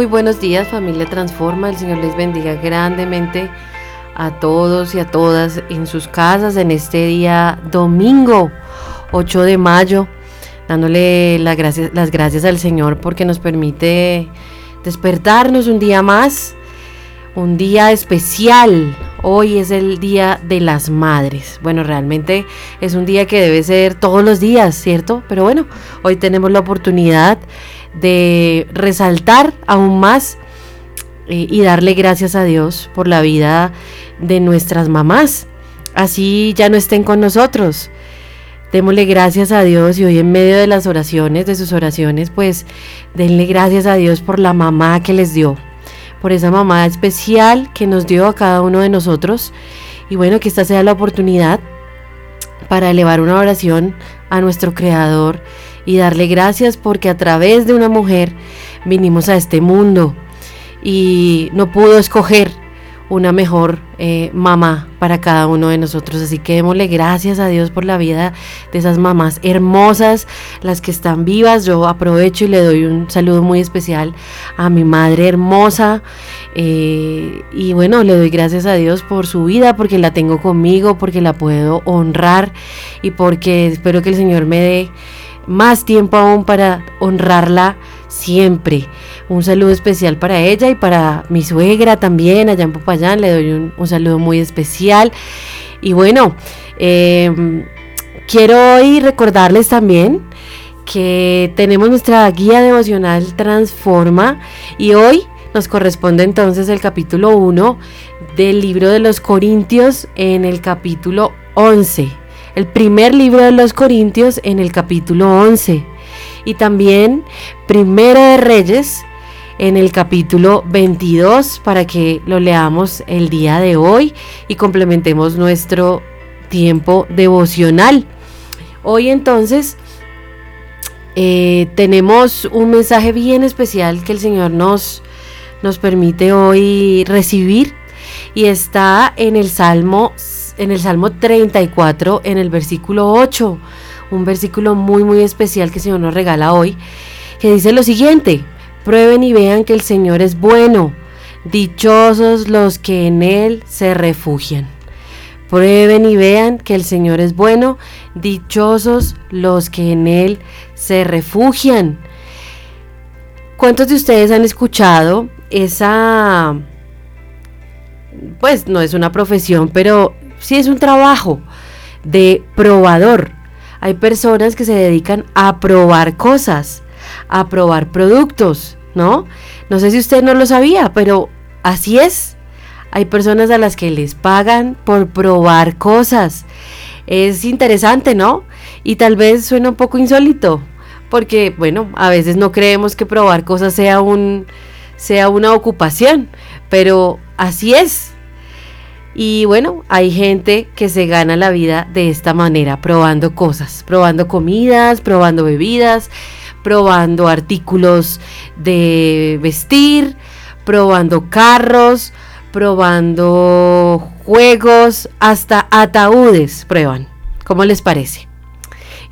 Muy buenos días familia Transforma, el Señor les bendiga grandemente a todos y a todas en sus casas en este día domingo 8 de mayo, dándole las gracias, las gracias al Señor porque nos permite despertarnos un día más, un día especial. Hoy es el Día de las Madres. Bueno, realmente es un día que debe ser todos los días, ¿cierto? Pero bueno, hoy tenemos la oportunidad resaltar aún más eh, y darle gracias a Dios por la vida de nuestras mamás. Así ya no estén con nosotros. Démosle gracias a Dios y hoy en medio de las oraciones, de sus oraciones, pues denle gracias a Dios por la mamá que les dio, por esa mamá especial que nos dio a cada uno de nosotros. Y bueno, que esta sea la oportunidad para elevar una oración a nuestro Creador y darle gracias porque a través de una mujer vinimos a este mundo y no pudo escoger una mejor eh, mamá para cada uno de nosotros. Así que démosle gracias a Dios por la vida de esas mamás hermosas, las que están vivas. Yo aprovecho y le doy un saludo muy especial a mi madre hermosa. Eh, y bueno, le doy gracias a Dios por su vida, porque la tengo conmigo, porque la puedo honrar y porque espero que el Señor me dé más tiempo aún para honrarla siempre. Un saludo especial para ella y para mi suegra también, allá en Popayán, le doy un, saludo muy especial. Y bueno, em, quiero hoy recordarles también que tenemos nuestra guía devocional Transforma y hoy nos corresponde entonces el capítulo 1 del libro de los Corintios en el capítulo 11 el primer libro de los Corintios en el capítulo 11 y también Primero de Reyes en el capítulo 22 para que lo leamos el día de hoy y complementemos nuestro tiempo devocional. Hoy entonces eh, tenemos un mensaje bien especial que el Señor nos, nos permite hoy recibir y está en el Salmo en el Salmo 34, en el versículo 8, un versículo muy muy especial que el Señor nos regala hoy, que dice lo siguiente, prueben y vean que el Señor es bueno, dichosos los que en Él se refugian. Prueben y vean que el Señor es bueno, dichosos los que en Él se refugian. ¿Cuántos de ustedes han escuchado esa, pues no es una profesión, pero sí es un trabajo de probador. Hay personas que se dedican a probar cosas, a probar productos, ¿no? No sé si usted no lo sabía, pero así es. Hay personas a las que les pagan por probar cosas. Es interesante, ¿no? Y tal vez suena un poco insólito, porque bueno, a veces no creemos que probar cosas sea un sea una ocupación, pero así es. Y bueno, hay gente que se gana la vida de esta manera, probando cosas, probando comidas, probando bebidas, probando artículos de vestir, probando carros, probando juegos, hasta ataúdes prueban. ¿Cómo les parece?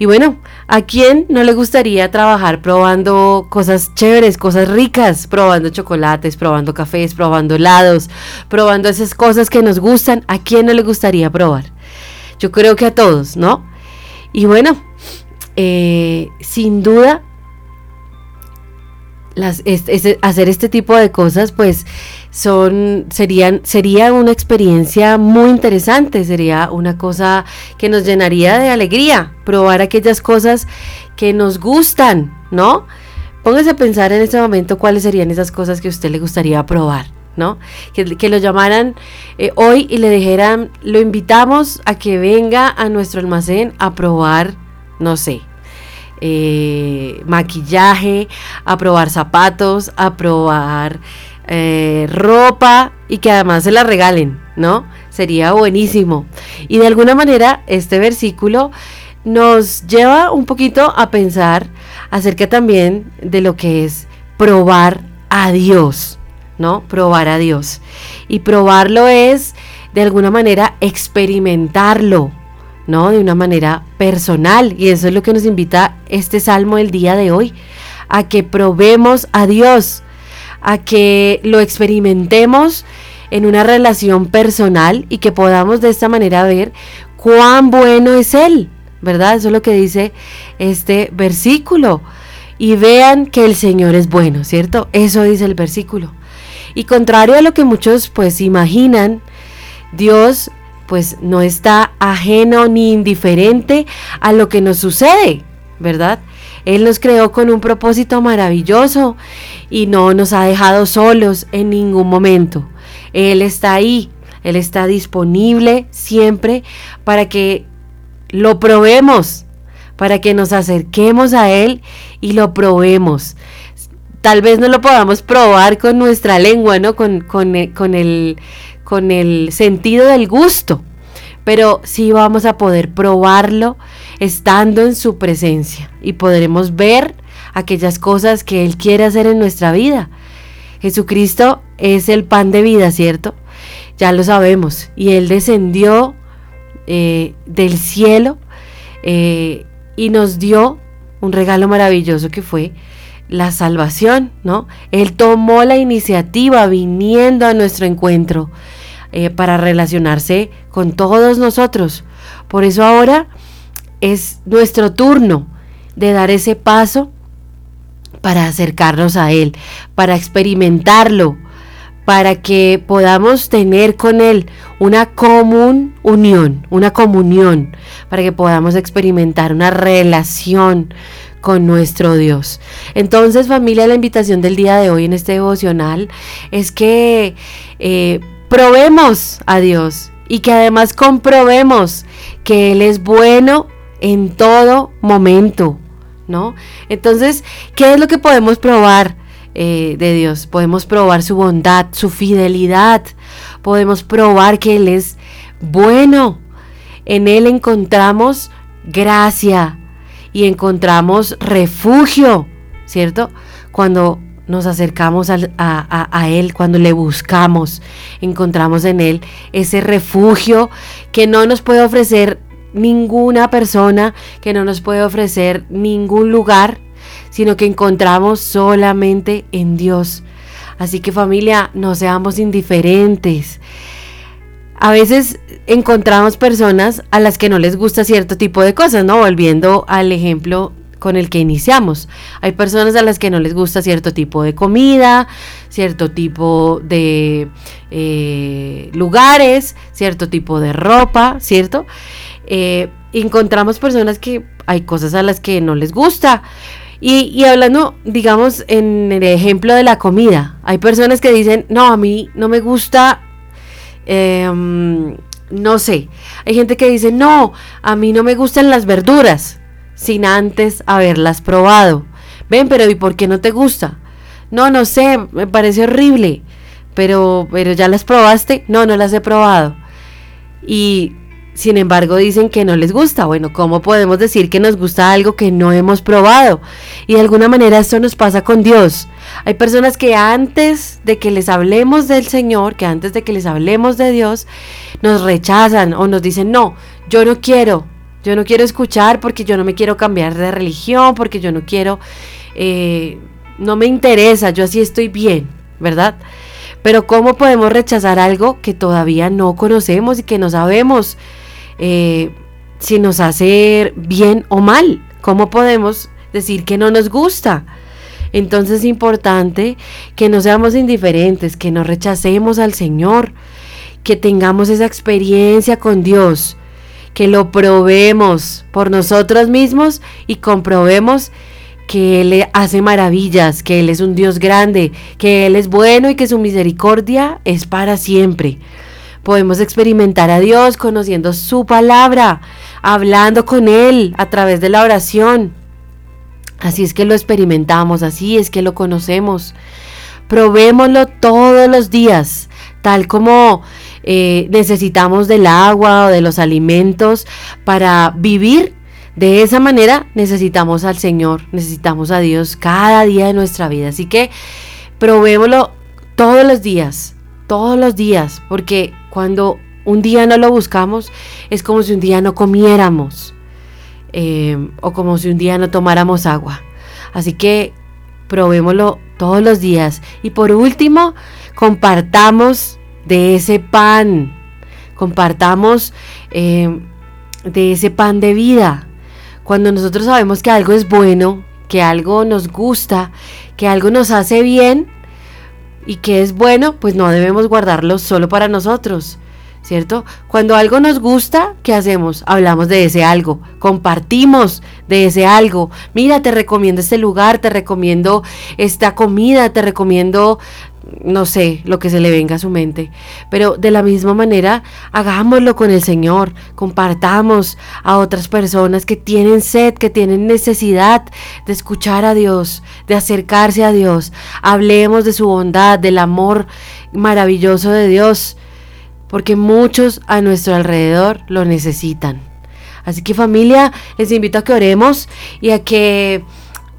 Y bueno, ¿a quién no le gustaría trabajar probando cosas chéveres, cosas ricas, probando chocolates, probando cafés, probando helados, probando esas cosas que nos gustan? ¿A quién no le gustaría probar? Yo creo que a todos, ¿no? Y bueno, eh, sin duda hacer este tipo de cosas, pues son, serían, sería una experiencia muy interesante, sería una cosa que nos llenaría de alegría, probar aquellas cosas que nos gustan, ¿no? Póngase a pensar en este momento cuáles serían esas cosas que a usted le gustaría probar. ¿no? Que, lo llamaran eh, hoy y le dijeran, lo invitamos a que venga a nuestro almacén a probar, no sé, eh, maquillaje, a probar zapatos, a probar eh, ropa y que además se la regalen, ¿no? Sería buenísimo. Y de alguna manera este versículo nos lleva un poquito a pensar acerca también de lo que es probar a Dios, ¿no? Probar a Dios. Y probarlo es de alguna manera experimentarlo, ¿no? De una manera personal. Y eso es lo que nos invita este salmo el día de hoy, a que probemos a Dios, a que lo experimentemos en una relación personal y que podamos de esta manera ver cuán bueno es Él, ¿verdad? Eso es lo que dice este versículo. Y vean que el Señor es bueno, ¿cierto? Eso dice el versículo. Y contrario a lo que muchos pues imaginan, Dios pues no está ajeno ni indiferente a lo que nos sucede, ¿verdad? Él nos creó con un propósito maravilloso y no nos ha dejado solos en ningún momento. Él está ahí, Él está disponible siempre para que lo probemos, para que nos acerquemos a Él y lo probemos. Tal vez no lo podamos probar con nuestra lengua, ¿no? Con, con, eh, con el, con el sentido del gusto, pero sí vamos a poder probarlo estando en su presencia y podremos ver aquellas cosas que Él quiere hacer en nuestra vida. Jesucristo es el pan de vida, ¿cierto? Ya lo sabemos. Y Él descendió eh, del cielo eh, y nos dio un regalo maravilloso que fue la salvación, ¿no? Él tomó la iniciativa viniendo a nuestro encuentro eh, para relacionarse con todos nosotros. Por eso ahora es nuestro turno de dar ese paso para acercarnos a Él, para experimentarlo, para que podamos tener con Él una común unión, una comunión, para que podamos experimentar una relación con nuestro Dios. Entonces familia, la invitación del día de hoy en este devocional es que eh, probemos a Dios y que además comprobemos que Él es bueno en todo momento, ¿no? Entonces, ¿qué es lo que podemos probar eh, de Dios? Podemos probar su bondad, su fidelidad, podemos probar que Él es bueno. En Él encontramos gracia y encontramos refugio, ¿cierto? Cuando nos acercamos a, Él, cuando le buscamos, encontramos en Él ese refugio que no nos puede ofrecer ninguna persona, que no nos puede ofrecer ningún lugar, sino que encontramos solamente en Dios. Así que familia, no seamos indiferentes. A veces encontramos personas a las que no les gusta cierto tipo de cosas, ¿no? Volviendo al ejemplo con el que iniciamos. Hay personas a las que no les gusta cierto tipo de comida, cierto tipo de eh, lugares, cierto tipo de ropa, ¿cierto? Eh, encontramos personas que hay cosas a las que no les gusta. Y, hablando, digamos, en el ejemplo de la comida, hay personas que dicen, no, a mí no me gusta, em, no sé, hay gente que dice, no, a mí no me gustan las verduras sin antes haberlas probado. Ven, pero ¿y por qué no te gusta? No, no sé, me parece horrible. Pero, pero ya las probaste? No, no las he probado. Y sin embargo dicen que no les gusta. Bueno, ¿cómo podemos decir que nos gusta algo que no hemos probado? Y de alguna manera esto nos pasa con Dios. Hay personas que antes de que les hablemos del Señor, que antes de que les hablemos de Dios, nos rechazan o nos dicen, no, yo no quiero, yo no quiero escuchar porque yo no me quiero cambiar de religión, porque yo no quiero, eh, no me interesa, yo así estoy bien, ¿verdad? Pero ¿cómo podemos rechazar algo que todavía no conocemos y que no sabemos eh, si nos hace bien o mal? ¿Cómo podemos decir que no nos gusta? Entonces es importante que no seamos indiferentes, que no rechacemos al Señor, que tengamos esa experiencia con Dios que lo probemos por nosotros mismos y comprobemos que Él hace maravillas, que Él es un Dios grande, que Él es bueno y que su misericordia es para siempre. Podemos experimentar a Dios conociendo su palabra, hablando con Él a través de la oración. Así es que lo experimentamos, así es que lo conocemos. Probémoslo todos los días, tal como eh, necesitamos del agua o de los alimentos para vivir. De esa manera necesitamos al Señor, necesitamos a Dios cada día de nuestra vida. Así que probémoslo todos los días, todos los días, porque cuando un día no lo buscamos es como si un día no comiéramos eh, o como si un día no tomáramos agua. Así que probémoslo todos los días. Y por último, compartamos de ese pan, compartamos eh, de ese pan de vida. Cuando nosotros sabemos que algo es bueno, que algo nos gusta, que algo nos hace bien y que es bueno, pues no debemos guardarlo solo para nosotros. ¿Cierto? Cuando algo nos gusta, ¿qué hacemos? Hablamos de ese algo, compartimos de ese algo. Mira, te recomiendo este lugar, te recomiendo esta comida, te recomiendo no sé, lo que se le venga a su mente. Pero de la misma manera, hagámoslo con el Señor, compartamos a otras personas que tienen sed, que tienen necesidad de escuchar a Dios, de acercarse a Dios. Hablemos de su bondad, del amor maravilloso de Dios, porque muchos a nuestro alrededor lo necesitan. Así que familia, les invito a que oremos y a que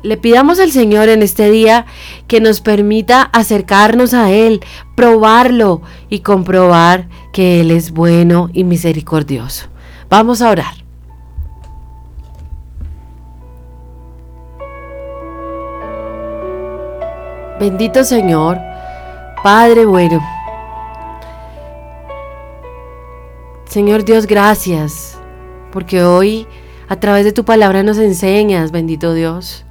le pidamos al Señor en este día que nos permita acercarnos a Él, probarlo y comprobar que Él es bueno y misericordioso. Vamos a orar. Bendito Señor, Padre bueno. Señor Dios, gracias, porque hoy a través de tu palabra nos enseñas, bendito Dios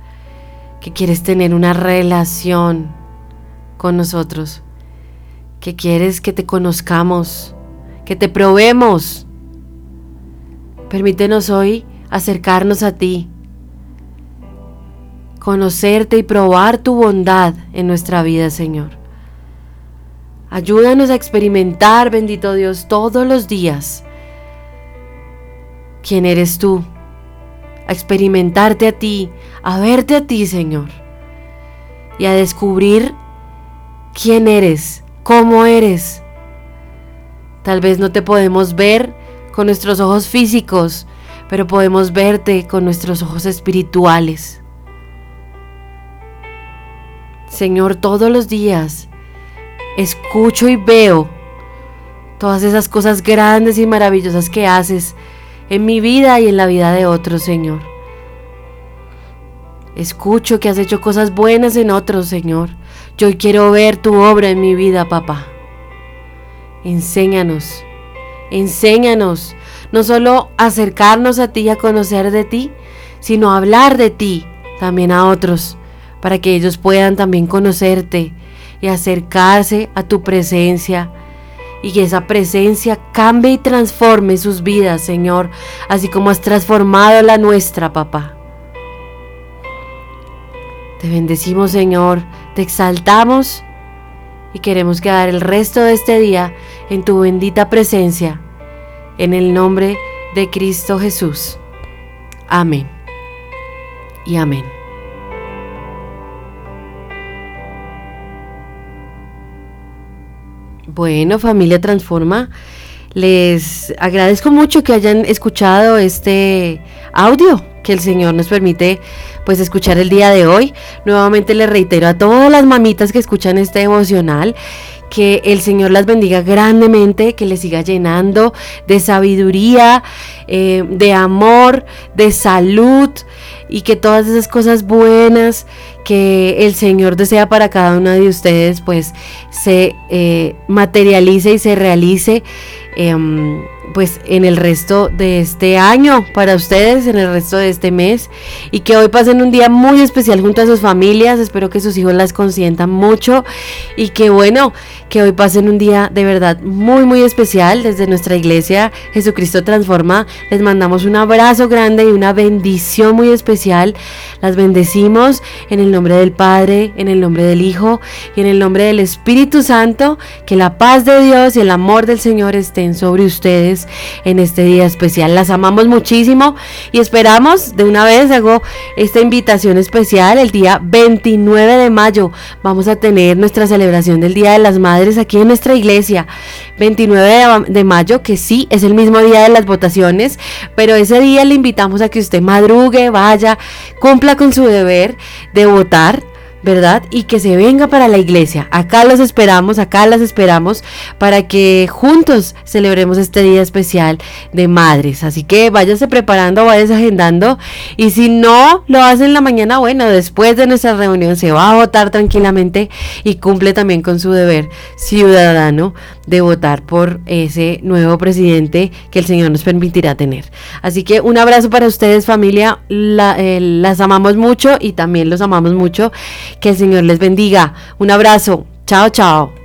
que quieres tener una relación con nosotros, que quieres que te conozcamos, que te probemos. Permítenos hoy acercarnos a ti, conocerte y probar tu bondad en nuestra vida, Señor. Ayúdanos a experimentar, bendito Dios, todos los días quién eres tú a experimentarte a ti, a verte a ti, Señor, y a descubrir quién eres, cómo eres. Tal vez no te podemos ver con nuestros ojos físicos, pero podemos verte con nuestros ojos espirituales. Señor, todos los días escucho y veo todas esas cosas grandes y maravillosas que haces en mi vida y en la vida de otros, Señor. Escucho que has hecho cosas buenas en otros, Señor. Yo quiero ver tu obra en mi vida, papá. Enséñanos, enséñanos, no solo acercarnos a ti y a conocer de ti, sino hablar de ti también a otros, para que ellos puedan también conocerte y acercarse a tu presencia y que esa presencia cambie y transforme sus vidas, Señor, así como has transformado la nuestra, papá. Te bendecimos, Señor, te exaltamos y queremos quedar el resto de este día en tu bendita presencia, en el nombre de Cristo Jesús. Amén. Y amén. Bueno, familia Transforma, les agradezco mucho que hayan escuchado este audio que el Señor nos permite pues escuchar el día de hoy. Nuevamente les reitero a todas las mamitas que escuchan este emocional que el Señor las bendiga grandemente, que les siga llenando de sabiduría, eh, de amor, de salud y que todas esas cosas buenas que el Señor desea para cada una de ustedes pues se eh, materialice y se realice. Em, pues en el resto de este año para ustedes, en el resto de este mes y que hoy pasen un día muy especial junto a sus familias, espero que sus hijos las consientan mucho y que bueno, que hoy pasen un día de verdad muy muy especial desde nuestra iglesia. Jesucristo Transforma, les mandamos un abrazo grande y una bendición muy especial, las bendecimos en el nombre del Padre, en el nombre del Hijo y en el nombre del Espíritu Santo, que la paz de Dios y el amor del Señor estén sobre ustedes en este día especial. Las amamos muchísimo y esperamos de una vez hago esta invitación especial el día 29 de mayo. Vamos a tener nuestra celebración del Día de las Madres aquí en nuestra iglesia. 29 de, mayo, que sí es el mismo día de las votaciones, pero ese día le invitamos a que usted madrugue, vaya, cumpla con su deber de votar ¿verdad? Y que se venga para la iglesia. Acá los esperamos, acá las esperamos para que juntos celebremos este día especial de madres. Así que váyase preparando, váyase agendando. Y si no lo hace en la mañana, bueno, después de nuestra reunión se va a votar tranquilamente y cumple también con su deber ciudadano de votar por ese nuevo presidente que el Señor nos permitirá tener. Así que un abrazo para ustedes familia, eh, las amamos mucho y también los amamos mucho. Que el Señor les bendiga. Un abrazo. Chao, chao.